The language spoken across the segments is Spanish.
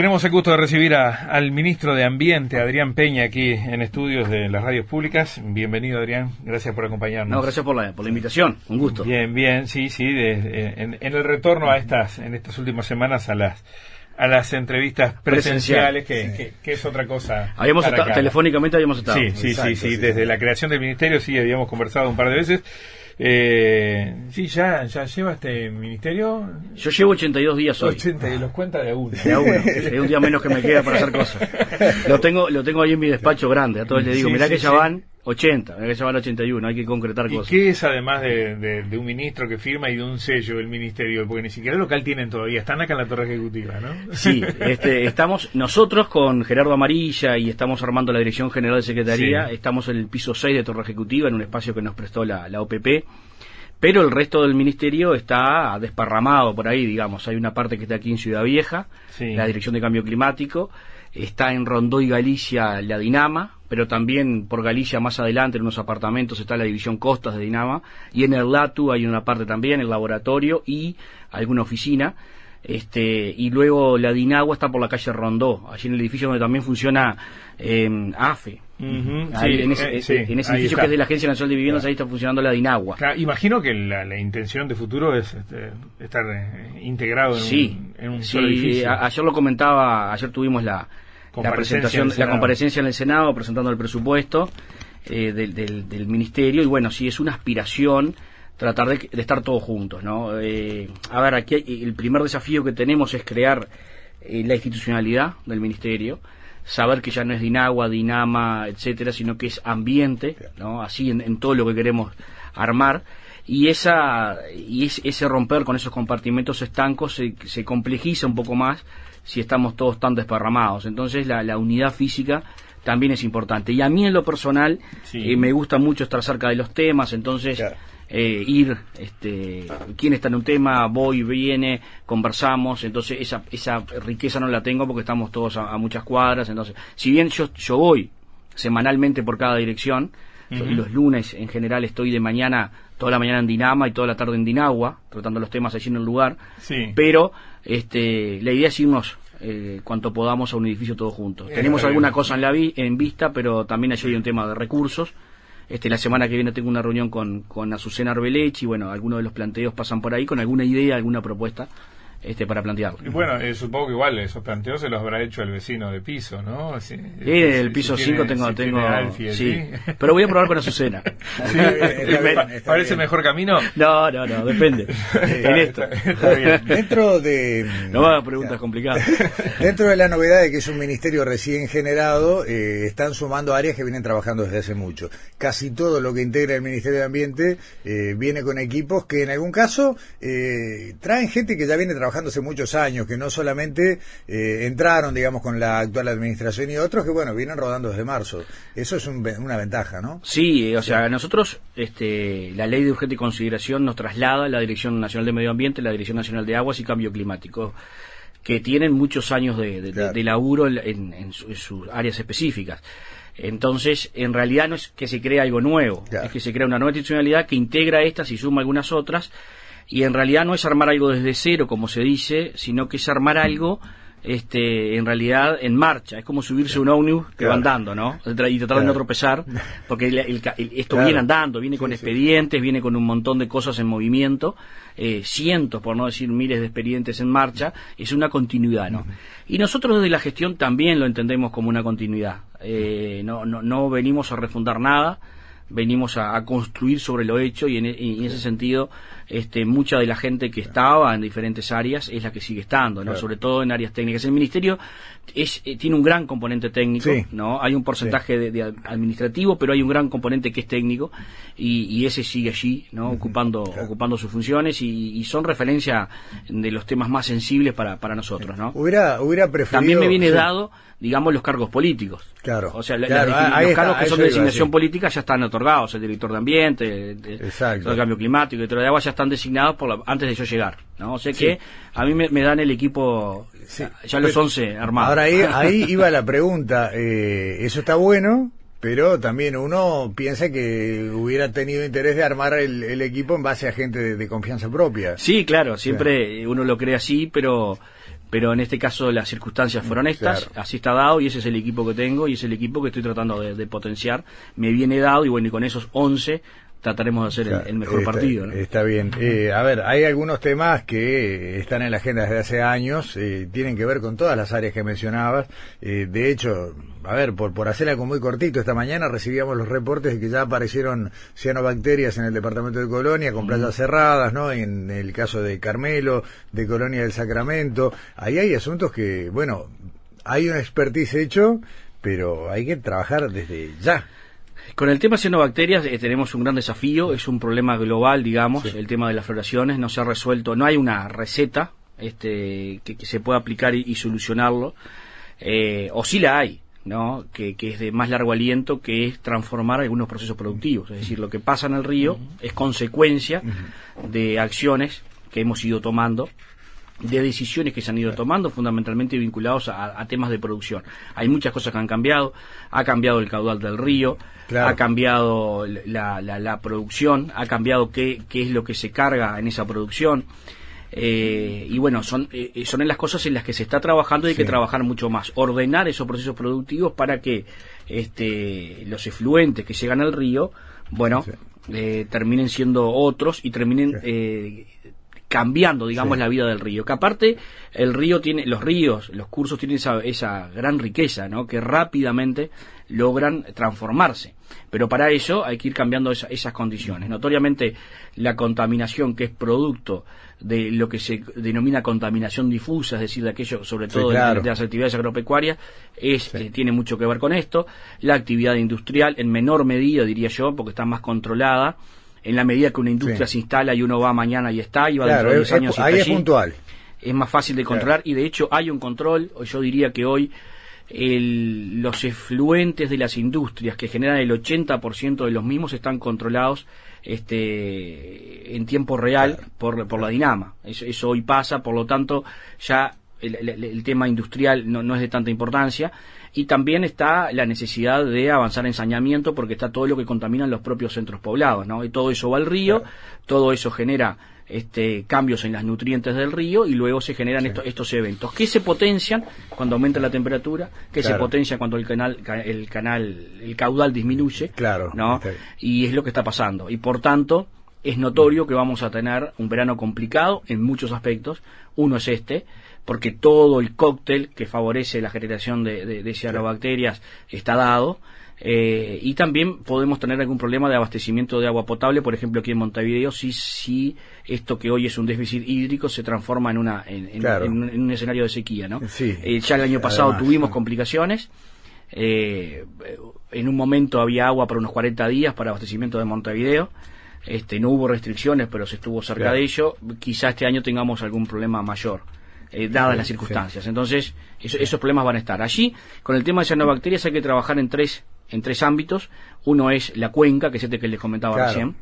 Tenemos el gusto de recibir al ministro de Ambiente, Adrián Peña, aquí en estudios de las radios públicas. Bienvenido, Adrián. Gracias por acompañarnos. No, gracias por la, por la invitación. Un gusto. Bien, bien, sí, sí. en, el retorno a estas, en estas últimas semanas a las a las entrevistas presenciales, que, es otra cosa. Habíamos estado, telefónicamente habíamos estado. Sí, sí, sí, sí, Desde la creación del ministerio sí habíamos conversado un par de veces. Eh, sí, ya, ya lleva este ministerio. Yo llevo 82 días hoy. 80, y los cuenta de a uno. De a uno. Hay un día menos que me queda para hacer cosas. Lo tengo, lo tengo ahí en mi despacho grande. A todos les digo, mirá que ya van 80, hay que llevar 81, hay que concretar cosas. ¿Y qué es además de, un ministro que firma y de un sello del ministerio? Porque ni siquiera local tienen todavía, están acá en la torre ejecutiva, ¿no? Sí, este, estamos nosotros con Gerardo Amarilla y estamos armando la Dirección General de Secretaría, estamos en el piso 6 de torre ejecutiva, en un espacio que nos prestó la, la OPP pero el resto del ministerio está desparramado por ahí, digamos. Hay una parte que está aquí en Ciudad Vieja, la Dirección de Cambio Climático, está en Rondó y Galicia la Dinama, pero también por Galicia más adelante en unos apartamentos está la División Costas de Dinama, y en el LATU hay una parte también, el laboratorio y alguna oficina. Este, y luego la Dinagua está por la calle Rondó, allí en el edificio donde también funciona eh, AFE, en ese, eh, edificio que es de la Agencia Nacional de Viviendas, ahí está funcionando la DINAGUA. imagino que la, intención de futuro es este, estar eh, integrado en un, solo edificio. ayer lo comentaba, ayer tuvimos la, la presentación, la comparecencia en el Senado presentando el presupuesto eh, del, Ministerio y bueno, sí es una aspiración tratar de, estar todos juntos, ¿no? a ver, aquí el primer desafío que tenemos es crear la institucionalidad del Ministerio saber que ya no es Dinagua, Dinama, etcétera, sino que es ambiente, ¿no? Así en, todo lo que queremos armar y esa y ese romper con esos compartimentos estancos se, se, complejiza un poco más si estamos todos tan desparramados. Entonces la, la unidad física también es importante. Y a mí en lo personal eh, me gusta mucho estar cerca de los temas, entonces eh, ir, este, quién está en un tema, voy, viene, conversamos, entonces esa, esa riqueza no la tengo porque estamos todos a, muchas cuadras, entonces, si bien yo, yo voy semanalmente por cada dirección, y los lunes en general estoy de mañana, toda la mañana en Dinama y toda la tarde en Dinagua, tratando los temas allí en el lugar, pero este, la idea es irnos eh, cuanto podamos a un edificio todos juntos. Tenemos alguna cosa en, la vi en vista, pero también allí hay un tema de recursos. Este, la semana que viene tengo una reunión con, con Azucena Arbelech y bueno, algunos de los planteos pasan por ahí con alguna idea, alguna propuesta este, para plantearlo. bueno, eh, supongo que igual esos planteos se los habrá hecho el vecino de piso, ¿no? Sí, el piso 5 tengo, tengo sí, pero voy a probar con Azucena. ¿Parece mejor camino? No, no, no, depende. en esto. Dentro de... No hagas preguntas complicadas. Dentro de la novedad de que es un ministerio recién generado, eh, están sumando áreas que vienen trabajando desde hace mucho. Casi todo lo que integra el Ministerio de Ambiente eh, viene con equipos que en algún caso traen gente que ya viene trabajando trabajando hace muchos años, que no solamente eh, entraron, digamos, con la actual administración y otros que, bueno, vienen rodando desde marzo. Eso es una ventaja, ¿no? Sí, o sea, nosotros, este, la ley de urgente consideración nos traslada a la Dirección Nacional de Medio Ambiente, la Dirección Nacional de Aguas y Cambio Climático que tienen muchos años de, laburo en, sus áreas específicas. Entonces, en realidad no es que se crea algo nuevo, es que se crea una nueva institucionalidad que integra estas y suma algunas otras y en realidad no es armar algo desde cero, como se dice, sino que es armar algo este, en realidad en marcha. Es como subirse a un ómnibus que va andando, ¿no? Y tratar de no tropezar, porque esto viene andando, viene con expedientes, viene con un montón de cosas en movimiento, eh, cientos, por no decir miles de expedientes en marcha, es una continuidad, ¿no? Y nosotros desde la gestión también lo entendemos como una continuidad. Eh, no, no, no venimos a refundar nada, venimos a, construir sobre lo hecho y en, e, ese sentido este, mucha de la gente que estaba en diferentes áreas es la que sigue estando, ¿no? sobre todo en áreas técnicas. El ministerio es, eh, tiene un gran componente técnico, ¿no? hay un porcentaje de, administrativo, pero hay un gran componente que es técnico y, ese sigue allí, ¿no? ocupando, ocupando sus funciones y, son referencia de los temas más sensibles para, para nosotros. ¿no? Hubiera, hubiera preferido... También me viene dado digamos, los cargos políticos. Claro. O sea, los cargos que son de designación política ya están otorgados. El director de ambiente, el, el cambio climático, el director de agua ya están designados por antes de yo llegar. ¿no? O sea que a mí me, dan el equipo, ya los 11 armados. Ahora ahí, ahí iba la pregunta. Eh, eso está bueno, pero también uno piensa que hubiera tenido interés de armar el, equipo en base a gente de, confianza propia. Sí, claro, siempre uno lo cree así, pero pero en este caso las circunstancias fueron estas, así está dado y ese es el equipo que tengo y es el equipo que estoy tratando de, potenciar. Me viene dado y bueno, y con esos 11 trataremos de hacer el, mejor partido. Está bien. Eh, a ver, hay algunos temas que están en la agenda desde hace años, eh, tienen que ver con todas las áreas que mencionabas. Eh, de hecho, a ver, por, por hacer algo muy cortito, esta mañana recibíamos los reportes de que ya aparecieron cianobacterias en el departamento de Colonia, con playas cerradas, ¿no? En el caso de Carmelo, de Colonia del Sacramento. Ahí hay asuntos que, bueno, hay un expertise hecho, pero hay que trabajar desde ya. Con el tema cianobacterias eh, tenemos un gran desafío, es un problema global, digamos, el tema de las floraciones, no se ha resuelto, no hay una receta este, que, se pueda aplicar y, solucionarlo, eh, o sí la hay, ¿no? Que, es de más largo aliento, que es transformar algunos procesos productivos, es decir, lo que pasa en el río es consecuencia de acciones que hemos ido tomando de decisiones que se han ido tomando, fundamentalmente vinculados a, temas de producción. Hay muchas cosas que han cambiado, ha cambiado el caudal del río, ha cambiado la, la, producción, ha cambiado qué, qué es lo que se carga en esa producción. Eh, y bueno, son, eh, son en las cosas en las que se está trabajando y hay que trabajar mucho más. Ordenar esos procesos productivos para que este, los efluentes que llegan al río, bueno, eh, terminen siendo otros y terminen cambiando, digamos, la vida del río. Que aparte, el río tiene, los ríos, los cursos tienen esa, esa gran riqueza, ¿no? Que rápidamente logran transformarse. Pero para eso hay que ir cambiando esas condiciones. Notoriamente, la contaminación que es producto de lo que se denomina contaminación difusa, es decir, de aquello, sobre todo de, las actividades agropecuarias, es, eh, tiene mucho que ver con esto. La actividad industrial, en menor medida, diría yo, porque está más controlada en la medida que una industria se instala y uno va mañana y está, y va dentro de 10 años ahí es puntual. Es más fácil de controlar y de hecho hay un control, yo diría que hoy el, los efluentes de las industrias que generan el 80% de los mismos están controlados este, en tiempo real por, por la dinama. Eso, eso hoy pasa, por lo tanto ya el, tema industrial no, no, es de tanta importancia y también está la necesidad de avanzar en saneamiento porque está todo lo que contaminan los propios centros poblados, ¿no? Y todo eso va al río, todo eso genera este, cambios en las nutrientes del río y luego se generan estos, estos eventos. Que se potencian cuando aumenta la temperatura, que se potencia cuando el canal, el canal, el caudal disminuye, claro, ¿no? Y es lo que está pasando. Y por tanto es notorio que vamos a tener un verano complicado en muchos aspectos. Uno es este, porque todo el cóctel que favorece la generación de, de, cianobacterias está dado. Eh, y también podemos tener algún problema de abastecimiento de agua potable, por ejemplo aquí en Montevideo, si, si esto que hoy es un déficit hídrico se transforma en, una, en, un escenario de sequía. ¿no? Eh, ya el año pasado tuvimos complicaciones. Eh, en un momento había agua para unos 40 días para abastecimiento de Montevideo. Este, no hubo restricciones, pero se estuvo cerca de ello. Quizá este año tengamos algún problema mayor. Eh, dadas las circunstancias. Entonces, esos problemas van a estar. Allí, con el tema de cianobacterias hay que trabajar en tres, en tres ámbitos. Uno es la cuenca, que es este que les comentaba recién,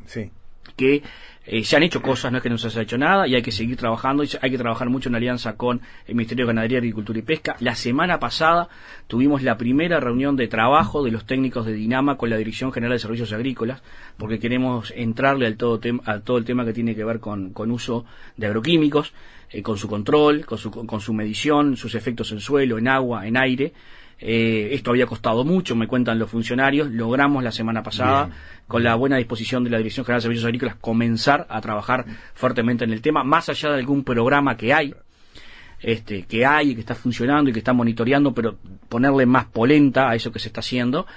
que eh, se han hecho cosas, no es que no se haya hecho nada, y hay que seguir trabajando, y hay que trabajar mucho en alianza con el Ministerio de Ganadería, Agricultura y Pesca. La semana pasada tuvimos la primera reunión de trabajo de los técnicos de Dinama con la Dirección General de Servicios Agrícolas, porque queremos entrarle al todo, a todo el tema que tiene que ver con, con uso de agroquímicos. Eh, con su control, con su, con su medición, sus efectos en suelo, en agua, en aire. Eh, esto había costado mucho, me cuentan los funcionarios. Logramos la semana pasada, con la buena disposición de la Dirección General de Servicios Agrícolas, comenzar a trabajar fuertemente en el tema, más allá de algún programa que hay, este, que hay y que está funcionando y que está monitoreando, pero ponerle más polenta a eso que se está haciendo.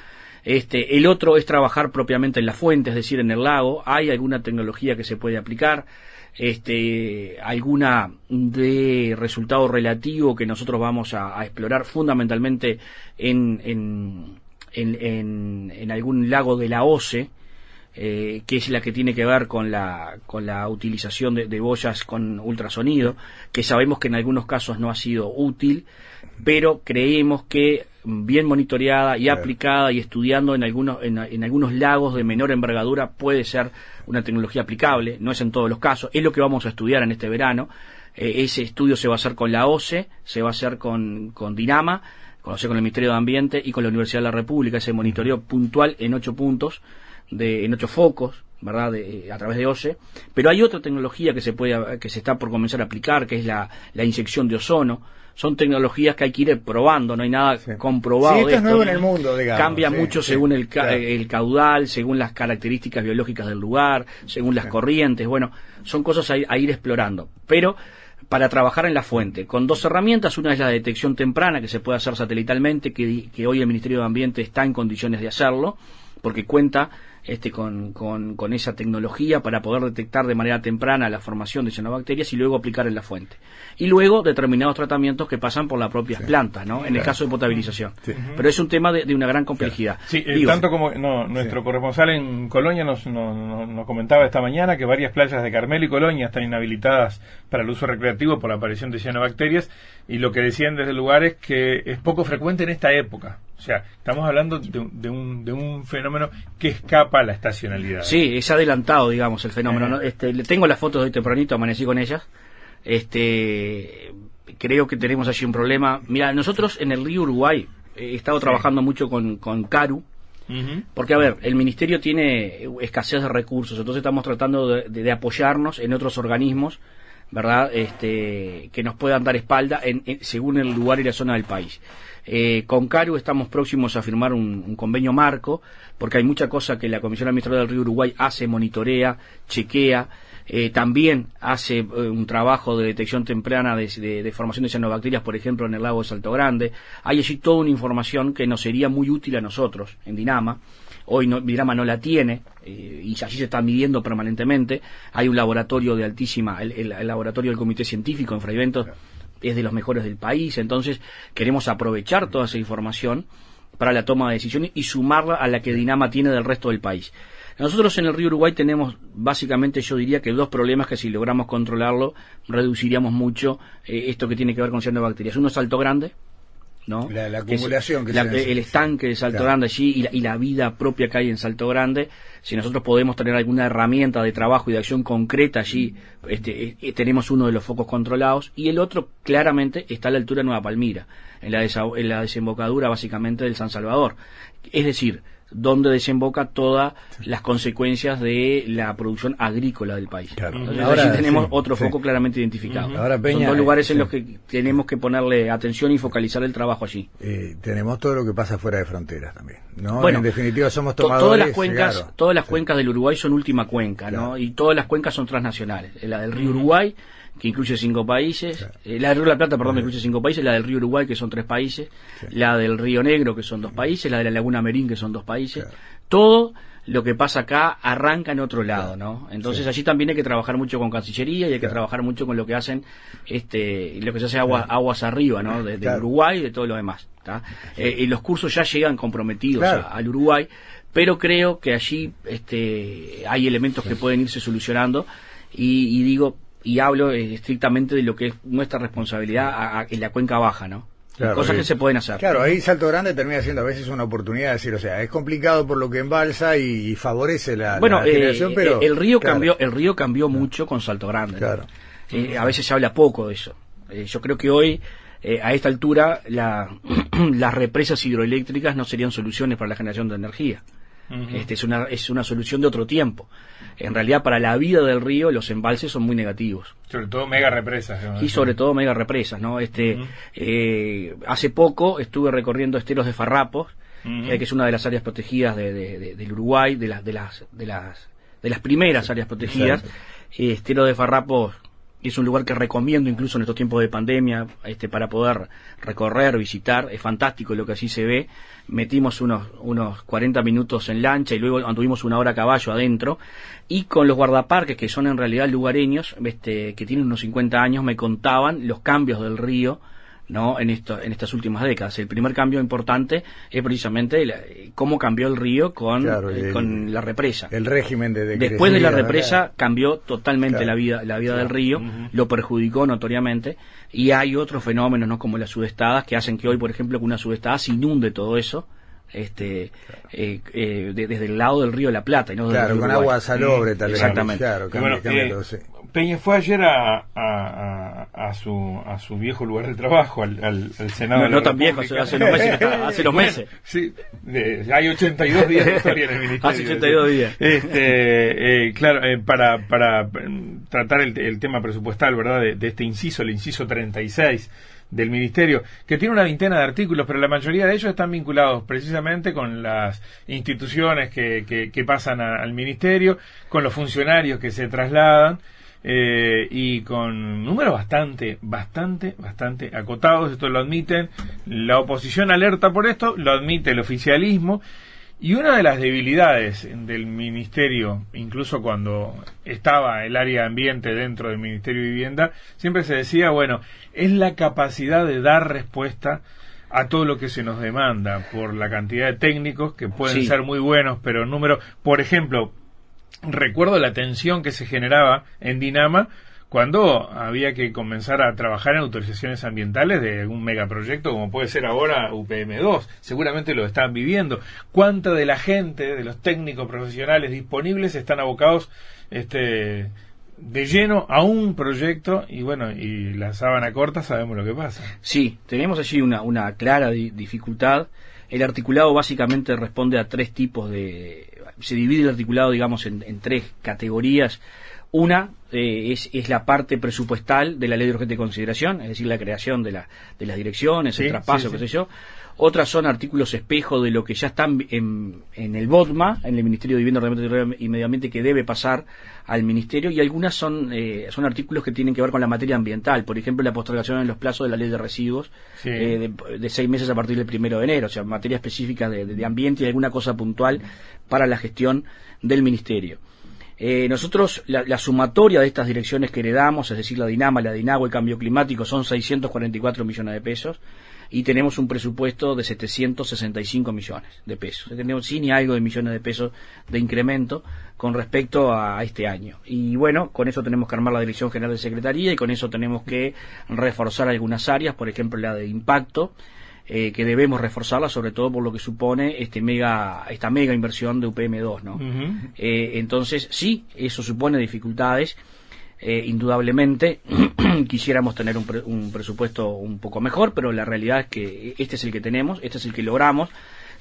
Este, el otro es trabajar propiamente en la fuente, es decir, en el lago. Hay alguna tecnología que se puede aplicar este, alguna de resultado relativo que nosotros vamos a, explorar fundamentalmente en, en, en, algún lago de la OCE, eh, que es la que tiene que ver con la, con la utilización de, de, boyas con ultrasonido, que sabemos que en algunos casos no ha sido útil, pero creemos que bien monitoreada y aplicada y estudiando en algunos, en, algunos lagos de menor envergadura puede ser una tecnología aplicable, no es en todos los casos, es lo que vamos a estudiar en este verano. Eh, ese estudio se va a hacer con la OCE, se va a hacer con, con Dinama, con, con el Ministerio de Ambiente y con la Universidad de la República, ese monitoreo puntual en ocho puntos, de, en ocho focos, ¿verdad? a través de OCE. Pero hay otra tecnología que se puede, que se está por comenzar a aplicar, que es la, la inyección de ozono son tecnologías que hay que ir probando, no hay nada comprobado. esto es nuevo en el mundo, digamos. Cambia mucho según el, el, caudal, según las características biológicas del lugar, según las corrientes. Bueno, son cosas a, ir explorando. Pero para trabajar en la fuente, con dos herramientas. Una es la detección temprana, que se puede hacer satelitalmente, que, que hoy el Ministerio de Ambiente está en condiciones de hacerlo, porque cuenta este, con, con, esa tecnología para poder detectar de manera temprana la formación de cianobacterias y luego aplicar en la fuente. Y luego determinados tratamientos que pasan por las propias plantas, ¿no? En el caso de potabilización. Pero es un tema de, una gran complejidad. Sí, eh, tanto como nuestro corresponsal en Colonia nos, nos, comentaba esta mañana que varias playas de Carmel y Colonia están inhabilitadas para el uso recreativo por la aparición de cianobacterias y lo que decían desde el lugar es que es poco frecuente en esta época. O sea, estamos hablando de, un, de un fenómeno que escapa a la estacionalidad. Sí, es adelantado, digamos, el fenómeno. Eh. Este, le tengo las fotos de hoy tempranito, amanecí con ellas. Este, creo que tenemos allí un problema. Mira, nosotros en el río Uruguay he estado trabajando mucho con, con Caru, porque, a ver, el ministerio tiene escasez de recursos, entonces estamos tratando de, apoyarnos en otros organismos, ¿verdad? Este, que nos puedan dar espalda en, según el lugar y la zona del país. Eh, con Caru estamos próximos a firmar un, convenio marco, porque hay mucha cosa que la Comisión Administrativa del Río Uruguay hace, monitorea, chequea, eh, también hace eh, un trabajo de detección temprana de, formación de cianobacterias, por ejemplo, en el lago de Salto Grande. Hay allí toda una información que nos sería muy útil a nosotros en Dinama. Hoy no, Dinama no la tiene y allí se está midiendo permanentemente. Hay un laboratorio de altísima, el, laboratorio del Comité Científico en Fraiventos es de los mejores del país, entonces queremos aprovechar toda esa información para la toma de decisiones y sumarla a la que Dinama tiene del resto del país. Nosotros en el río Uruguay tenemos básicamente yo diría que dos problemas que si logramos controlarlo reduciríamos mucho eh, esto que tiene que ver con bacterias. Uno es Salto Grande, ¿no? La, acumulación que, El estanque de Salto Grande allí y la, vida propia que hay en Salto Grande, si nosotros podemos tener alguna herramienta de trabajo y de acción concreta allí, este, eh, eh, tenemos uno de los focos controlados y el otro claramente está a la altura de Nueva Palmira, en la, en la desembocadura básicamente del San Salvador. Es decir, donde desemboca todas las consecuencias de la producción agrícola del país. ahora tenemos otro foco claramente identificado. Son dos lugares en los que tenemos que ponerle atención y focalizar el trabajo allí. Eh, tenemos todo lo que pasa fuera de fronteras también. ¿no? en definitiva somos tomadores. todas las cuencas, todas las cuencas del Uruguay son última cuenca, ¿no? Y todas las cuencas son transnacionales. La del río Uruguay que incluye cinco países, eh, la del Río de la Plata, perdón, incluye cinco países, la del Río Uruguay, que son tres países, la del Río Negro, que son dos países, la de la Laguna Merín, que son dos países. Todo lo que pasa acá arranca en otro lado, ¿no? Entonces allí también hay que trabajar mucho con Cancillería y hay que trabajar mucho con lo que hacen, este, lo que se hace aguas arriba, ¿no? De, Uruguay y de todo lo demás. Eh, y los cursos ya llegan comprometidos al Uruguay, pero creo que allí este, hay elementos que pueden irse solucionando. Y, y digo, y hablo eh, estrictamente de lo que es nuestra responsabilidad en la cuenca baja, ¿no? cosas que se pueden hacer. Claro, ahí Salto Grande termina siendo a veces una oportunidad de decir, o sea, es complicado por lo que embalsa y, favorece la, bueno, eh, pero el río cambió, el río cambió mucho con Salto Grande. Claro. Eh, a veces se habla poco de eso. yo creo que hoy a esta altura la, las represas hidroeléctricas no serían soluciones para la generación de energía. Este, es, una, es una solución de otro tiempo en realidad para la vida del río los embalses son muy negativos. Sobre todo mega represas. Y sobre todo mega represas, ¿no? Este, eh, hace poco estuve recorriendo esteros de Farrapos, que es una de las áreas protegidas de, del Uruguay, de las, de las, de las, de las primeras áreas protegidas. Estero de Farrapos es un lugar que recomiendo incluso en estos tiempos de pandemia este, para poder recorrer, visitar. Es fantástico lo que así se ve. Metimos unos, unos 40 minutos en lancha y luego anduvimos una hora a caballo adentro. Y con los guardaparques, que son en realidad lugareños, este, que tienen unos 50 años, me contaban los cambios del río ¿no? en, esto, en estas últimas décadas. El primer cambio importante es precisamente cómo cambió el río con, eh, con la represa. El régimen de, Después de la represa cambió totalmente la vida, la vida del río, lo perjudicó notoriamente. Y hay otros fenómenos ¿no? como las sudestadas que hacen que hoy, por ejemplo, que una sudestada se inunde todo eso este eh, eh, desde el lado del río de la Plata y no claro, con agua salobre tal vez. Exactamente Peña fue ayer a, a, a, su, a su viejo lugar de trabajo, al, al, Senado. No, no tan viejo, hace, los meses. hace meses. sí, hay 82 días de historia en el Ministerio. Hace 82 días. Este, eh, claro, eh, para, para tratar el, el, tema presupuestal, ¿verdad? De, de, este inciso, el inciso 36 del Ministerio, que tiene una veintena de artículos, pero la mayoría de ellos están vinculados precisamente con las instituciones que, que, pasan al Ministerio, con los funcionarios que se trasladan. Eh, y con números bastante, bastante, bastante acotados. Esto lo admiten la oposición alerta por esto, lo admite el oficialismo y una de las debilidades del Ministerio, incluso cuando estaba el área ambiente dentro del Ministerio de Vivienda, siempre se decía, bueno, es la capacidad de dar respuesta a todo lo que se nos demanda por la cantidad de técnicos que pueden ser muy buenos, pero número, por ejemplo, recuerdo la tensión que se generaba en Dinama cuando había que comenzar a trabajar en autorizaciones ambientales de algún megaproyecto como puede ser ahora UPM2. Seguramente lo están viviendo. ¿Cuánta de la gente, de los técnicos profesionales disponibles están abocados este, de lleno a un proyecto y bueno, y la sábana corta sabemos lo que pasa. Sí, tenemos allí una, una clara dificultad. El articulado básicamente responde a tres tipos de... Se divide el articulado, digamos, en, en tres categorías una eh, es, es, la parte presupuestal de la ley de urgente consideración, es decir, la creación de, la, de las direcciones, el traspaso, qué sé yo. Otras son artículos espejo de lo que ya están en, en el BODMA, en el Ministerio de Vivienda y Medio Ambiente, que debe pasar al Ministerio, y algunas son, eh, son artículos que tienen que ver con la materia ambiental, por ejemplo, la postergación en los plazos de la ley de residuos eh, de, seis meses a partir del primero de enero, o sea, materia específica de, de ambiente y alguna cosa puntual para la gestión del Ministerio. Eh, nosotros, la, sumatoria de estas direcciones que heredamos, es decir, la Dinama, la Dinagua y Cambio Climático, son 644 millones de pesos y tenemos un presupuesto de 765 millones de pesos. Tenemos sí ni algo de millones de pesos de incremento con respecto a este año. Y bueno, con eso tenemos que armar la Dirección General de Secretaría y con eso tenemos que reforzar algunas áreas, por ejemplo la de impacto, eh, que debemos reforzarla, sobre todo por lo que supone este mega, esta mega inversión de UPM2, ¿no? Eh, entonces, sí, eso supone dificultades. Eh, indudablemente quisiéramos tener un, un, presupuesto un poco mejor, pero la realidad es que este es el que tenemos, este es el que logramos.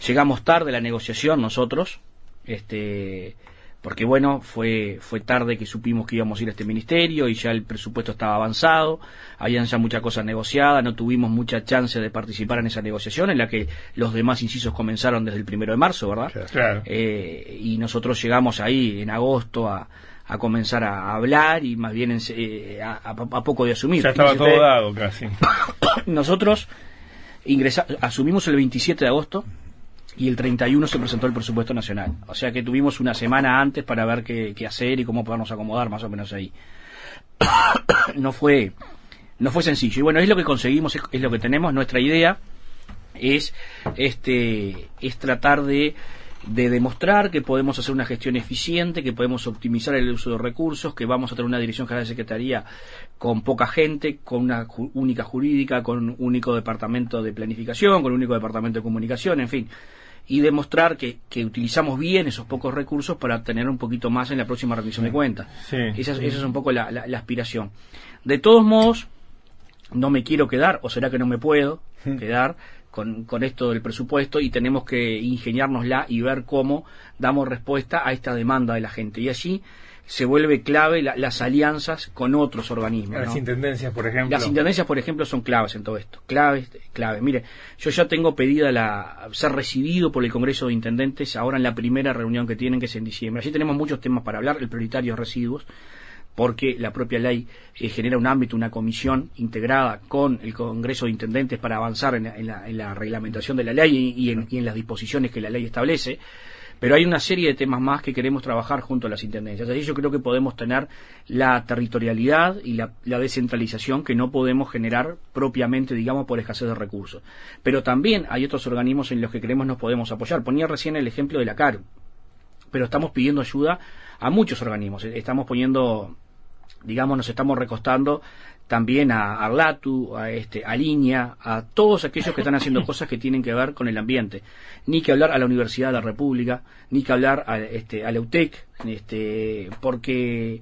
Llegamos tarde a la negociación nosotros, este, porque bueno, fue, fue tarde que supimos que íbamos a ir a este ministerio y ya el presupuesto estaba avanzado, habían ya muchas cosas negociadas, no tuvimos mucha chance de participar en esa negociación en la que los demás incisos comenzaron desde el primero de marzo, ¿verdad? Claro. Eh, y nosotros llegamos ahí en agosto a, a comenzar a hablar y más bien eh, a, poco de asumir. Ya estaba todo dado casi. nosotros ingresamos, asumimos el 27 de agosto y el 31 se presentó el presupuesto nacional. O sea que tuvimos una semana antes para ver qué, hacer y cómo podernos acomodar más o menos ahí. no fue no fue sencillo. Y bueno, es lo que conseguimos, es, lo que tenemos. Nuestra idea es este es tratar de, de demostrar que podemos hacer una gestión eficiente, que podemos optimizar el uso de recursos, que vamos a tener una dirección general de secretaría con poca gente, con una única jurídica, con un único departamento de planificación, con un único departamento de comunicación, en fin y demostrar que, que, utilizamos bien esos pocos recursos para tener un poquito más en la próxima revisión de cuentas. esa, es un poco la, la, aspiración. De todos modos, no me quiero quedar, o será que no me puedo quedar con, con esto del presupuesto y tenemos que ingeniárnosla y ver cómo damos respuesta a esta demanda de la gente. Y allí se vuelve clave las alianzas con otros organismos. Las intendencias, por ejemplo. Las intendencias, por ejemplo, son claves en todo esto. Claves, clave. Mire, yo ya tengo pedida la ser recibido por el Congreso de Intendentes ahora en la primera reunión que tienen, que es en diciembre. Allí tenemos muchos temas para hablar, el prioritario residuos, porque la propia ley eh, genera un ámbito, una comisión integrada con el Congreso de Intendentes para avanzar en la, reglamentación de la ley y en las disposiciones que la ley establece. Pero hay una serie de temas más que queremos trabajar junto a las intendencias. Así yo creo que podemos tener la territorialidad y la, descentralización que no podemos generar propiamente, digamos, por escasez de recursos. Pero también hay otros organismos en los que creemos nos podemos apoyar. Ponía recién el ejemplo de la CARU. Pero estamos pidiendo ayuda a muchos organismos. Estamos poniendo digamos, nos estamos recostando también a Arlatu, a este, a Línea, a todos aquellos que están haciendo cosas que tienen que ver con el ambiente. Ni que hablar a la Universidad de la República, ni que hablar a, este, a la UTEC, este, porque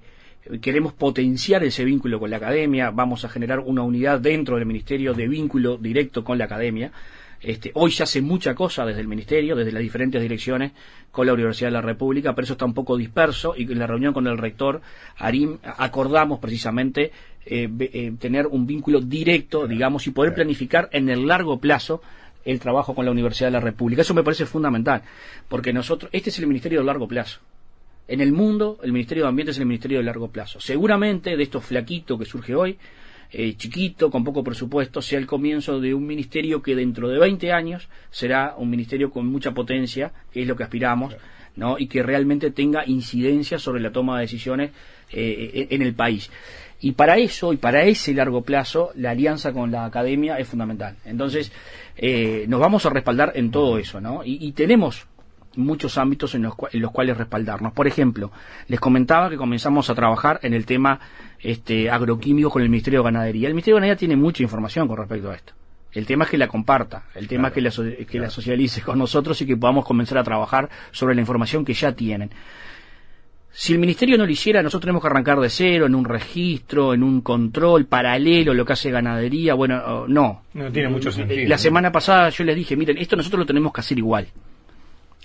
queremos potenciar ese vínculo con la academia, vamos a generar una unidad dentro del ministerio de vínculo directo con la academia. Este, hoy se hace mucha cosa desde el Ministerio, desde las diferentes direcciones, con la Universidad de la República, pero eso está un poco disperso y en la reunión con el rector Arim acordamos precisamente eh, eh, tener un vínculo directo, digamos, y poder planificar en el largo plazo el trabajo con la Universidad de la República. Eso me parece fundamental, porque nosotros, este es el Ministerio de largo plazo. En el mundo, el Ministerio de Ambiente es el Ministerio de largo plazo. Seguramente de esto flaquito que surge hoy, eh, chiquito, con poco presupuesto, sea el comienzo de un ministerio que dentro de 20 años será un ministerio con mucha potencia, que es lo que aspiramos, ¿no? y que realmente tenga incidencia sobre la toma de decisiones eh, en el país. Y para eso, y para ese largo plazo, la alianza con la academia es fundamental. Entonces, eh, nos vamos a respaldar en todo eso, ¿no? y tenemos muchos ámbitos en los, cuales respaldarnos. Por ejemplo, les comentaba que comenzamos a trabajar en el tema este, agroquímico con el Ministerio de Ganadería. El Ministerio de Ganadería tiene mucha información con respecto a esto. El tema es que la comparta, el tema es que, la, que la socialice con nosotros y que podamos comenzar a trabajar sobre la información que ya tienen. Si el ministerio no lo hiciera, nosotros tenemos que arrancar de cero, en un registro, en un control paralelo, lo que hace ganadería. Bueno, no. No tiene mucho sentido. La semana pasada yo les dije, miren, esto nosotros lo tenemos que hacer igual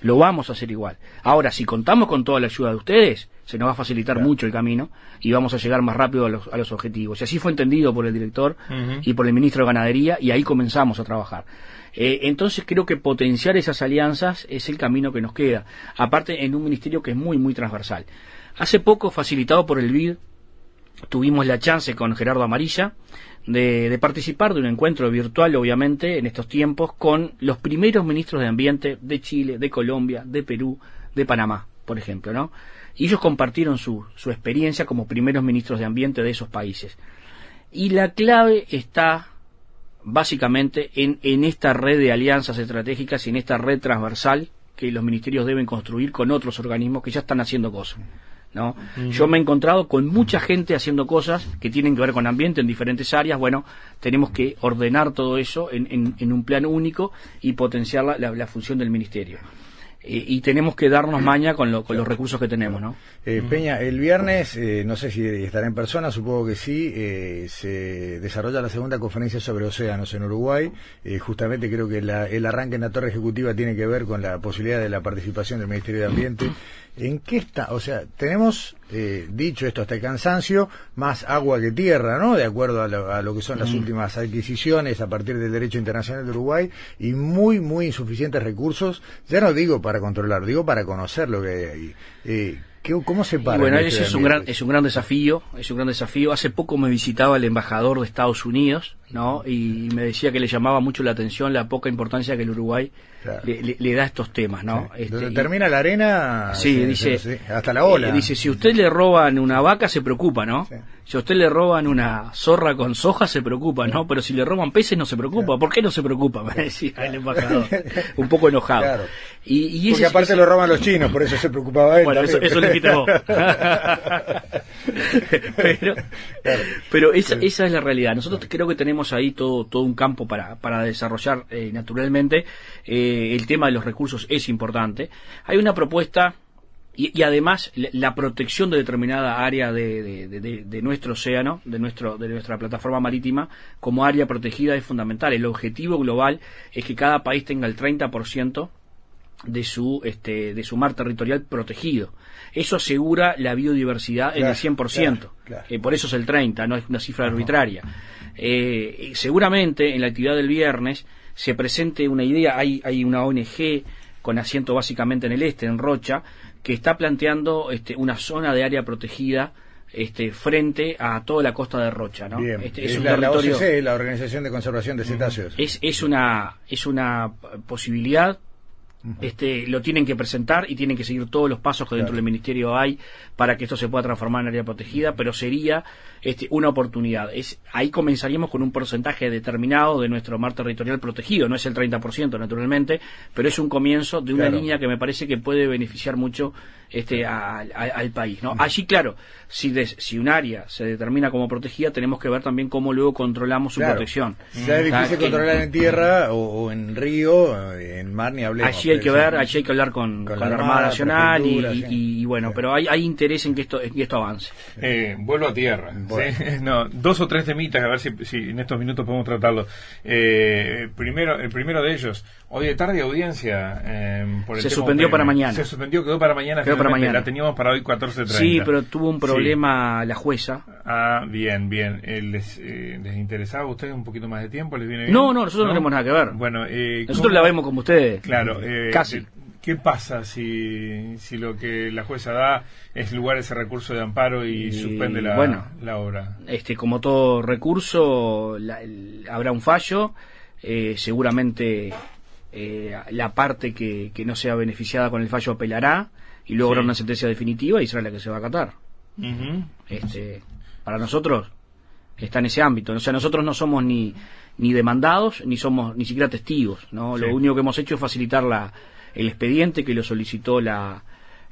lo vamos a hacer igual. Ahora, si contamos con toda la ayuda de ustedes, se nos va a facilitar mucho el camino y vamos a llegar más rápido a los, objetivos. Y así fue entendido por el director y por el ministro de Ganadería y ahí comenzamos a trabajar. Eh, entonces creo que potenciar esas alianzas es el camino que nos queda, aparte en un ministerio que es muy, muy transversal. Hace poco, facilitado por el BID, tuvimos la chance con Gerardo Amarilla de, participar de un encuentro virtual, obviamente, en estos tiempos, con los primeros ministros de Ambiente de Chile, de Colombia, de Perú, de Panamá, por ejemplo, ¿no? Y ellos compartieron su, su experiencia como primeros ministros de Ambiente de esos países. Y la clave está básicamente en, en esta red de alianzas estratégicas y en esta red transversal que los ministerios deben construir con otros organismos que ya están haciendo cosas. ¿No? Yo me he encontrado con mucha gente haciendo cosas que tienen que ver con ambiente en diferentes áreas. Bueno, tenemos que ordenar todo eso en, en, un plan único y potenciar la función del ministerio y tenemos que darnos maña con, con los recursos que tenemos, ¿no? Eh, Peña, el viernes, eh, no sé si estará en persona, supongo que sí, eh, se desarrolla la segunda conferencia sobre océanos en Uruguay. justamente creo que el arranque en la torre ejecutiva tiene que ver con la posibilidad de la participación del Ministerio de Ambiente. ¿En qué está? O sea, tenemos, dicho esto hasta el cansancio, más agua que tierra, ¿no? De acuerdo a lo, que son las últimas adquisiciones a partir del derecho internacional de Uruguay y muy, muy insuficientes recursos, ya no digo para controlar, digo para conocer lo que hay ahí. Eh, ¿Cómo se para? bueno, ese es un, gran, es un gran desafío, es un gran desafío. Hace poco me visitaba el embajador de Estados Unidos, ¿no? Y me decía que le llamaba mucho la atención la poca importancia que el Uruguay le, da a estos temas, ¿no? Este, termina la arena, sí, dice, hasta la ola. Eh, dice, si usted le roban una vaca se preocupa, ¿no? Si a usted le roban una zorra con soja se preocupa, ¿no? Pero si le roban peces no se preocupa. ¿Por qué no se preocupa? Me decía el embajador, un poco enojado. Y, Porque aparte lo roban los chinos, por eso se preocupaba él. Bueno, eso, eso le vos. pero pero esa, esa es la realidad. Nosotros creo que tenemos ahí todo, todo un campo para, para desarrollar eh, naturalmente. Eh, el tema de los recursos es importante. Hay una propuesta y, además la protección de determinada área de, de, nuestro océano, de, nuestro, de nuestra plataforma marítima, como área protegida es fundamental. El objetivo global es que cada país tenga el 30% de su, este, de su mar territorial protegido. Eso asegura la biodiversidad en el 100%. Eh, por eso es el 30, no es una cifra arbitraria. Eh, seguramente en la actividad del viernes se presente una idea, hay, hay una ONG con asiento básicamente en el este, en Rocha, que está planteando este, una zona de área protegida este, frente a toda la costa de Rocha, ¿no? Este, es, la, OCC, la Organización de Conservación de Cetáceos. Es, es una es una posibilidad este, lo tienen que presentar y tienen que seguir todos los pasos que dentro del ministerio hay para que esto se pueda transformar en área protegida, pero sería este, una oportunidad. Es, ahí comenzaríamos con un porcentaje determinado de nuestro mar territorial protegido, no es el 30% naturalmente, pero es un comienzo de una línea que me parece que puede beneficiar mucho este, al país. ¿no? Allí, claro, si, si un área se determina como protegida, tenemos que ver también cómo luego controlamos su protección. Ya es difícil controlar en tierra o, en río, en mar, ni hablemos. Allí hay que ver, allí hay que hablar con, la, Armada, Nacional y, bueno, pero hay, hay interés en que esto, en que esto avance. Eh, vuelvo a tierra. No, dos o tres temitas, a ver si, en estos minutos podemos tratarlo. Eh, primero, el primero de ellos, hoy de tarde audiencia. Eh, se suspendió para mañana. Se suspendió, quedó para mañana. Quedó para mañana. La teníamos para hoy 14.30. Sí, pero tuvo un problema la jueza. Ah, bien, bien. ¿Les, ¿Les interesaba a ustedes un poquito más de tiempo? ¿Les viene bien? No, no, nosotros no, tenemos nada que ver. Bueno, nosotros la vemos como ustedes. Claro, casi. ¿Qué pasa si, si lo que la jueza da es lugar ese recurso de amparo y, suspende la, la, obra? Este, como todo recurso, habrá un fallo. Eh, seguramente eh, la parte que, que, no sea beneficiada con el fallo apelará y luego habrá una sentencia definitiva y será la que se va a acatar. este, para nosotros está en ese ámbito. O sea, nosotros no somos ni, ni demandados ni somos ni siquiera testigos. ¿no? Lo único que hemos hecho es facilitar la el expediente que lo solicitó la,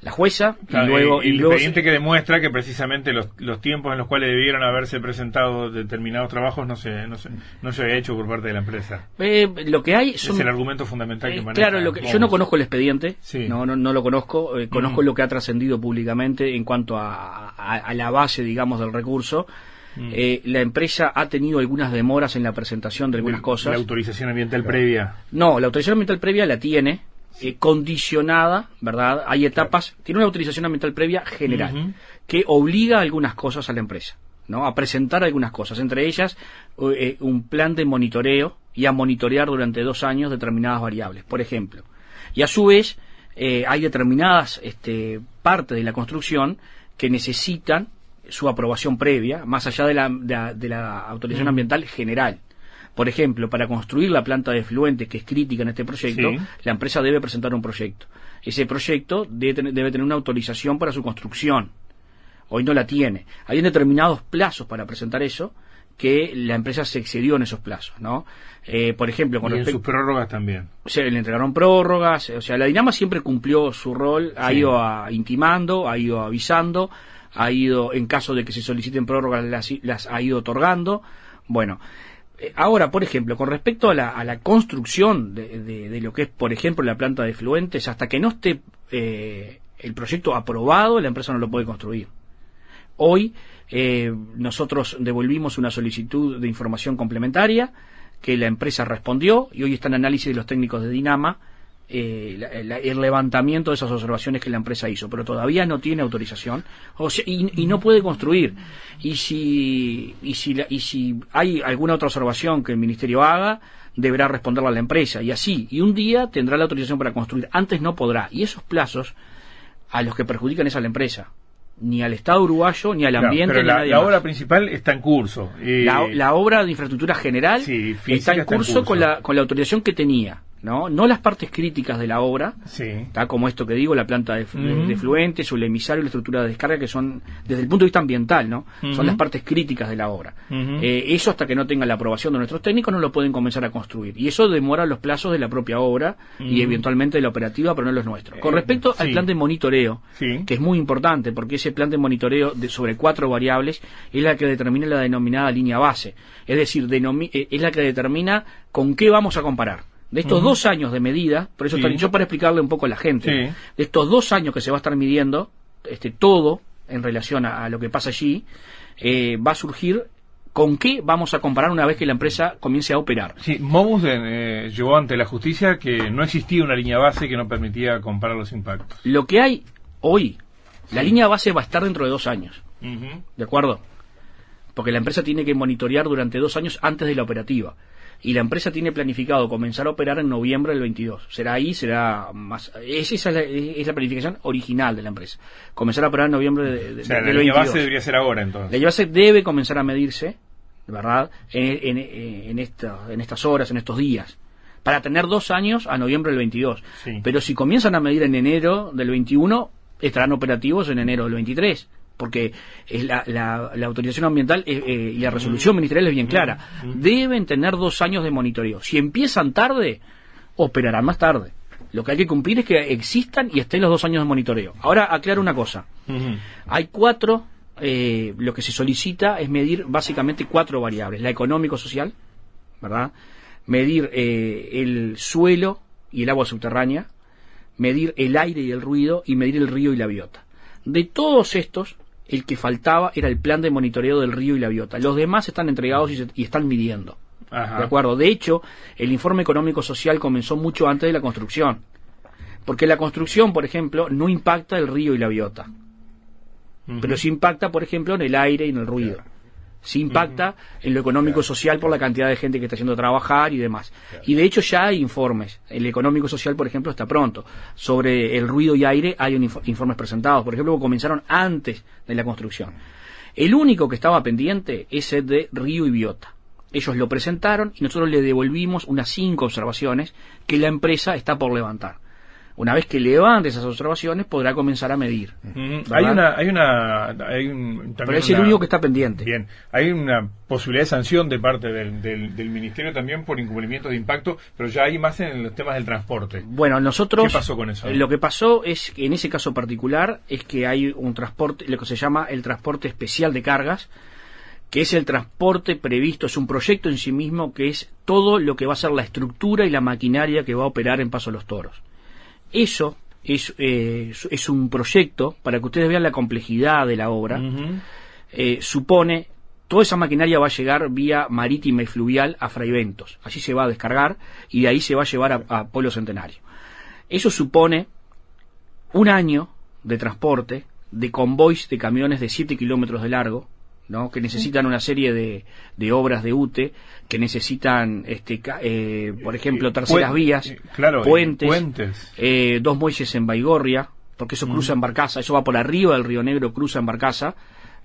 la jueza y luego el, expediente que demuestra que precisamente los, los, tiempos en los cuales debieron haberse presentado determinados trabajos no se no se, no se había hecho por parte de la empresa eh, lo que hay es el argumento fundamental que eh, maneja claro lo que, yo no conozco el expediente no, no, no lo conozco eh, conozco lo que ha trascendido públicamente en cuanto a, a, la base digamos del recurso mm. la empresa ha tenido algunas demoras en la presentación de algunas cosas. ¿La autorización ambiental previa? No, la autorización ambiental previa la tiene, eh, condicionada, ¿verdad? Hay etapas, tiene una autorización ambiental previa general, que obliga a algunas cosas a la empresa, ¿no? A presentar algunas cosas, entre ellas eh, un plan de monitoreo y a monitorear durante dos años determinadas variables, por ejemplo. Y a su vez, eh, hay determinadas este, partes de la construcción que necesitan su aprobación previa, más allá de la, de la, autorización ambiental general. Por ejemplo, para construir la planta de fluentes, que es crítica en este proyecto, la empresa debe presentar un proyecto. Ese proyecto debe tener, una autorización para su construcción. Hoy no la tiene. Hay determinados plazos para presentar eso que la empresa se excedió en esos plazos, ¿no? Eh, por ejemplo, con y en sus prórrogas también. O sea, le entregaron prórrogas, o sea, la Dinama siempre cumplió su rol, ha ido intimando, ha ido avisando, ha ido, en caso de que se soliciten prórrogas, las, las ha ido otorgando. Bueno, ahora, por ejemplo, con respecto a la, construcción de, lo que es, por ejemplo, la planta de fluentes, hasta que no esté eh, el proyecto aprobado, la empresa no lo puede construir. Hoy eh, nosotros devolvimos una solicitud de información complementaria que la empresa respondió y hoy está en análisis de los técnicos de Dinama eh, el levantamiento de esas observaciones que la empresa hizo, pero todavía no tiene autorización o y, no puede construir. Y si, y, si, y si hay alguna otra observación que el Ministerio haga, deberá responderla a la empresa y así. Y un día tendrá la autorización para construir, antes no podrá. Y esos plazos a los que perjudican es a la empresa ni al Estado uruguayo, ni al ambiente. pero la, obra principal está en curso. La, obra de infraestructura general está en curso, con, la, con la autorización que tenía. ¿No? No las partes críticas de la obra, está como esto que digo, la planta de, fluentes o el emisario y la estructura de descarga, que son, desde el punto de vista ambiental, ¿no? Son las partes críticas de la obra. Eh, eso hasta que no tenga la aprobación de nuestros técnicos no lo pueden comenzar a construir. Y eso demora los plazos de la propia obra y eventualmente de la operativa, pero no los nuestros. Con eh, respecto al plan de monitoreo, que es muy importante, porque ese plan de monitoreo de, sobre cuatro variables es la que determina la denominada línea base. Es decir, eh, es la que determina con qué vamos a comparar de estos dos años de medida, por eso yo para explicarle un poco a la gente, de estos dos años que se va a estar midiendo, este todo en relación a, lo que pasa allí, eh, va a surgir con qué vamos a comparar una vez que la empresa comience a operar. Sí, Mobus eh, llegó ante la justicia que no existía una línea base que no permitía comparar los impactos. Lo que hay hoy, la línea base va a estar dentro de dos años. ¿De acuerdo? Porque la empresa tiene que monitorear durante dos años antes de la operativa y la empresa tiene planificado comenzar a operar en noviembre del 22. Será ahí, será más. Esa es la, es la planificación original de la empresa. Comenzar a operar en noviembre de, o sea, la base debería ser ahora entonces. La base debe comenzar a medirse, ¿verdad? En, en, en estas horas, en estos días. Para tener dos años a noviembre del 22. Pero si comienzan a medir en enero del 21, estarán operativos en enero del 23 porque la, la, autorización ambiental eh, eh, y la resolución ministerial es bien clara. Deben tener dos años de monitoreo. Si empiezan tarde, operarán más tarde. Lo que hay que cumplir es que existan y estén los dos años de monitoreo. Ahora aclaro una cosa. Hay cuatro, eh, lo que se solicita es medir básicamente cuatro variables. La económico-social, ¿verdad? Medir el suelo y el agua subterránea, medir el aire y el ruido y medir el río y la biota. De todos estos, el que faltaba era el plan de monitoreo del río y la biota. Los demás están entregados y, están midiendo. ¿De acuerdo? De hecho, el informe económico social comenzó mucho antes de la construcción. Porque la construcción, por ejemplo, no impacta el río y la biota. Pero sí impacta, por ejemplo, en el aire y en el ruido se impacta en lo económico social por la cantidad de gente que está haciendo trabajar y demás. Y de hecho ya hay informes. El económico social, por ejemplo, está pronto. Sobre el ruido y aire hay informes presentados. Por ejemplo, comenzaron antes de la construcción. El único que estaba pendiente es el de Río y Biota. Ellos lo presentaron y nosotros le devolvimos unas cinco observaciones que la empresa está por levantar. Una vez que levante esas observaciones, podrá comenzar a medir. Hay una, hay una, hay Pero es el único que está pendiente. Bien, hay una posibilidad de sanción de parte del, del, ministerio también por incumplimiento de impacto, pero ya hay más en los temas del transporte. Bueno, nosotros. ¿Qué pasó con eso? Lo que pasó es que en ese caso particular es que hay un transporte, lo que se llama el transporte especial de cargas, que es el transporte previsto, es un proyecto en sí mismo que es todo lo que va a ser la estructura y la maquinaria que va a operar en Paso Los Toros. Eso eh, es, un proyecto, para que ustedes vean la complejidad de la obra, eh, supone, toda esa maquinaria va a llegar vía marítima y fluvial a Fraiventos, allí se va a descargar y de ahí se va a llevar a, a Pueblo Centenario. Eso supone un año de transporte de convoys de camiones de 7 kilómetros de largo, que necesitan una serie de, de, obras de UTE, que necesitan, este, eh, por ejemplo, terceras vías, eh, puentes, eh, dos muelles en Baigorria, porque eso cruza en Barcaza, eso va por arriba del Río Negro, cruza en Barcaza,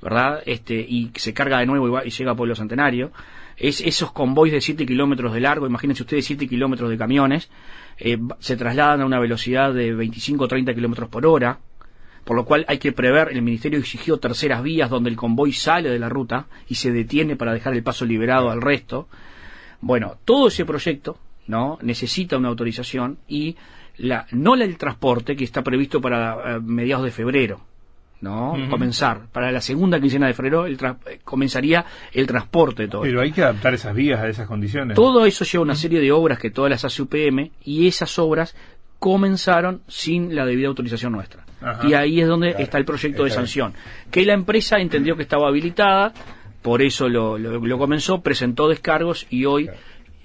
¿verdad? Este, y se carga de nuevo y, llega a Pueblo Centenario. Es esos convoys de 7 kilómetros de largo, imagínense ustedes 7 kilómetros de camiones, se trasladan a una velocidad de 25 o 30 kilómetros por hora, por lo cual hay que prever, el Ministerio exigió terceras vías donde el convoy sale de la ruta y se detiene para dejar el paso liberado al resto. Bueno, todo ese proyecto no necesita una autorización y la, no el transporte que está previsto para eh, mediados de febrero, ¿no? Comenzar. Para la segunda quincena de febrero el eh, comenzaría el transporte de todo. Pero hay que adaptar esas vías a esas condiciones. Todo eso lleva una serie de obras que todas las hace UPM y esas obras comenzaron sin la debida autorización nuestra. Y ahí es donde está el proyecto de sanción. Que la empresa entendió que estaba habilitada, por eso lo, lo, comenzó, presentó descargos y hoy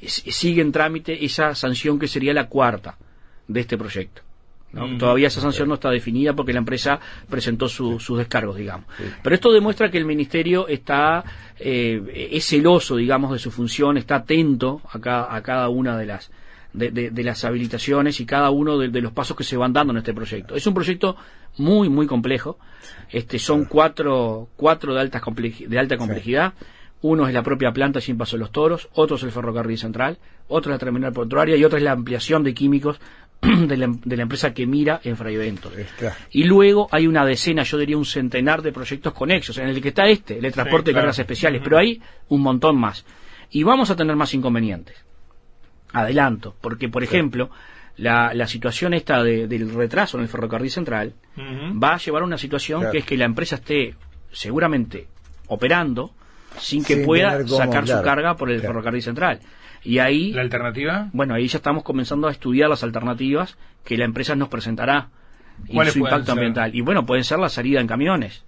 sigue en trámite esa sanción que sería la cuarta de este proyecto. Mm. Todavía esa sanción no está definida porque la empresa presentó sus descargos, digamos. Pero esto demuestra que el Ministerio está, eh, es celoso, digamos, de su función, está atento a, a cada una de las, de, las habilitaciones y cada uno de, los pasos que se van dando en este proyecto. Es un proyecto muy, muy complejo. Este, son cuatro, cuatro de, alta de alta complejidad. Uno es la propia planta sin paso de los toros, otro es el ferrocarril central, otro es la terminal portuaria y otra es la ampliación de químicos de la, de la, empresa que mira en Fraiventos. Y luego hay una decena, yo diría un centenar de proyectos conexos, en el que está este, el transporte de cargas especiales, pero hay un montón más. Y vamos a tener más inconvenientes adelanto, porque por ejemplo, la, la, situación esta del retraso en el ferrocarril central va a llevar a una situación que es que la empresa esté seguramente operando sin que pueda sacar su carga por el ferrocarril central. Y ahí... ¿La alternativa? Bueno, ahí ya estamos comenzando a estudiar las alternativas que la empresa nos presentará y su impacto ambiental. Y bueno, pueden ser la salida en camiones.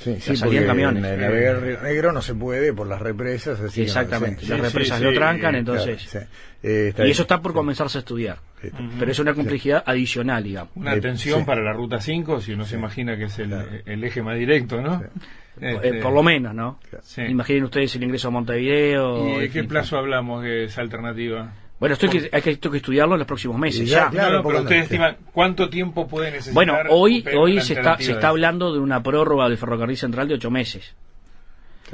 Sí, sí salían camiones. En navegar Río Negro no se puede por las represas. Así Exactamente, las represas lo trancan, entonces. Eh, y eso está por comenzarse a estudiar. Pero es una complejidad adicional, digamos. Una atención para la ruta 5, si uno se imagina que es el, el eje más directo, ¿no? Este, por lo menos, ¿no? Imaginen ustedes el ingreso a Montevideo. ¿Y de qué plazo hablamos de esa alternativa? Bueno, esto hay que, hay que, estudiarlo en los próximos meses. Ya, Claro, pero ustedes estiman cuánto tiempo puede necesitar. Bueno, hoy, hoy se está, se está hablando de una prórroga del ferrocarril central de ocho meses.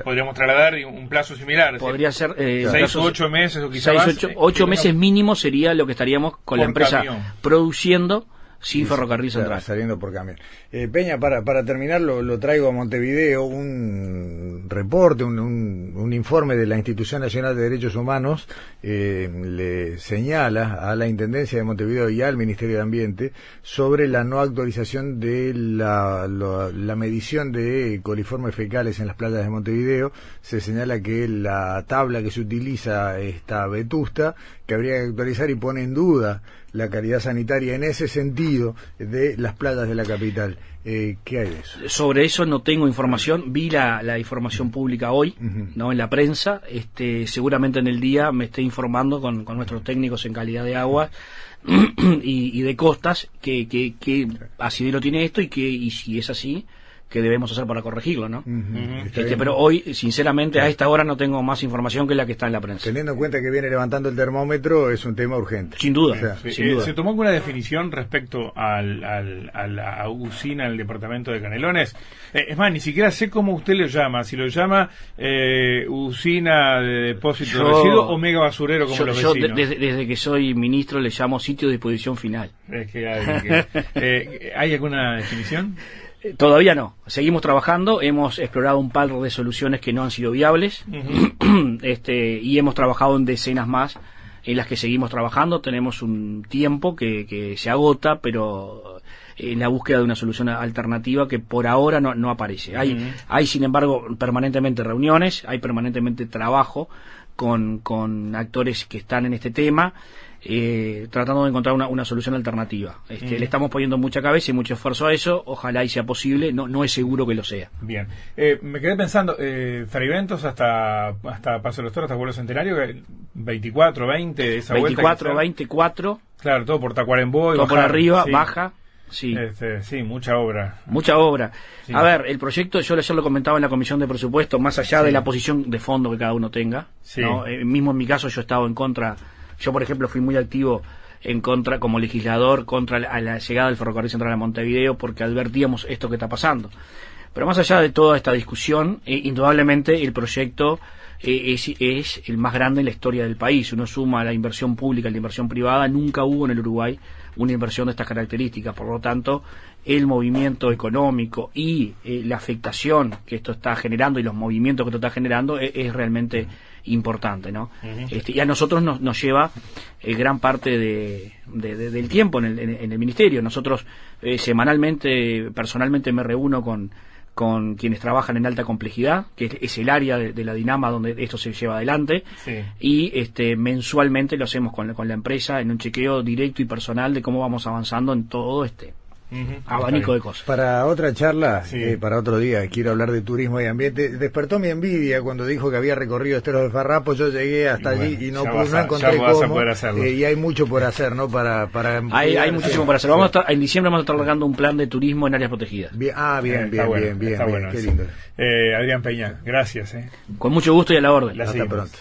Podríamos trasladar un plazo similar. Podría ser. Eh, seis o ocho meses o quizás. Seis, ocho, meses mínimo sería lo que estaríamos con la empresa produciendo sin ferrocarril central. Saliendo por camión. Eh, Peña, para, para terminar, lo, traigo a Montevideo, un reporte, un, un, informe de la Institución Nacional de Derechos Humanos eh, le señala a la Intendencia de Montevideo y al Ministerio de Ambiente sobre la no actualización de la, la medición de coliformes fecales en las playas de Montevideo. Se señala que la tabla que se utiliza está vetusta que habría que actualizar y pone en duda la calidad sanitaria en ese sentido de las playas de la capital. Eh, ¿Qué hay de eso? Sobre eso no tengo información. Vi la, información pública hoy, no en la prensa. Este, seguramente en el día me esté informando con, nuestros técnicos en calidad de agua y, de costas que, que, que asidero tiene esto y que y si es así que debemos hacer para corregirlo, ¿no? Este, pero hoy, sinceramente, a esta hora no tengo más información que la que está en la prensa. Teniendo en cuenta que viene levantando el termómetro, es un tema urgente. Sin duda. Eh, ¿Se tomó alguna definición respecto al, a la usina del departamento de Canelones? Eh, es más, ni siquiera sé cómo usted lo llama. Si lo llama eh, usina de depósito de residuos o mega basurero como lo los vecinos. desde, que soy ministro le llamo sitio de disposición final. ¿Hay alguna definición? Todavía no. Seguimos trabajando. Hemos explorado un par de soluciones que no han sido viables. este, y hemos trabajado en decenas más en las que seguimos trabajando. Tenemos un tiempo que, se agota, pero en la búsqueda de una solución alternativa que por ahora no, no aparece. Hay, hay, sin embargo, permanentemente reuniones, hay permanentemente trabajo con, con actores que están en este tema eh, tratando de encontrar una, solución alternativa. Este, Le estamos poniendo mucha cabeza y mucho esfuerzo a eso, ojalá y sea posible, no, no es seguro que lo sea. Bien, eh, me quedé pensando, eh, Fraiventos hasta, hasta Paso de los Toros, hasta Vuelo Centenario, 24, 20, esa 24, 24. Claro, todo por Tacuarembó. Todo por arriba, baja. Sí. Este, sí, mucha obra. Mucha obra. A ver, el proyecto, yo ayer lo comentaba en la comisión de presupuesto, más allá de la posición de fondo que cada uno tenga. ¿no? Eh, mismo en mi caso, yo he estado en contra yo, por ejemplo, fui muy activo en contra, como legislador, contra la, llegada del ferrocarril central a Montevideo, porque advertíamos esto que está pasando. Pero más allá de toda esta discusión, eh, indudablemente el proyecto eh, es, el más grande en la historia del país. Uno suma la inversión pública y la inversión privada, nunca hubo en el Uruguay una inversión de estas características. Por lo tanto, el movimiento económico y eh, la afectación que esto está generando y los movimientos que esto está generando es realmente importante, ¿no? este, y a nosotros nos, nos lleva eh, gran parte de, del tiempo en el, en, el ministerio. Nosotros eh, semanalmente, personalmente me reúno con, con quienes trabajan en alta complejidad, que es, el área de, la Dinama donde esto se lleva adelante, y este, mensualmente lo hacemos con, con la empresa en un chequeo directo y personal de cómo vamos avanzando en todo este abanico de cosas. Para otra charla, eh, para otro día, quiero hablar de turismo y ambiente. Despertó mi envidia cuando dijo que había recorrido Esteros del Farrapo. Yo llegué hasta allí y no, no encontré cómo. Eh, y hay mucho por hacer, ¿no? Para, para hay, hay muchísimo por hacer. Vamos a estar, en diciembre vamos a estar largando un plan de turismo en áreas protegidas. ah, bien, bien, bien, bien, bien, Qué lindo. Eh, Adrián Peña, gracias. Con mucho gusto y a la orden. Hasta pronto.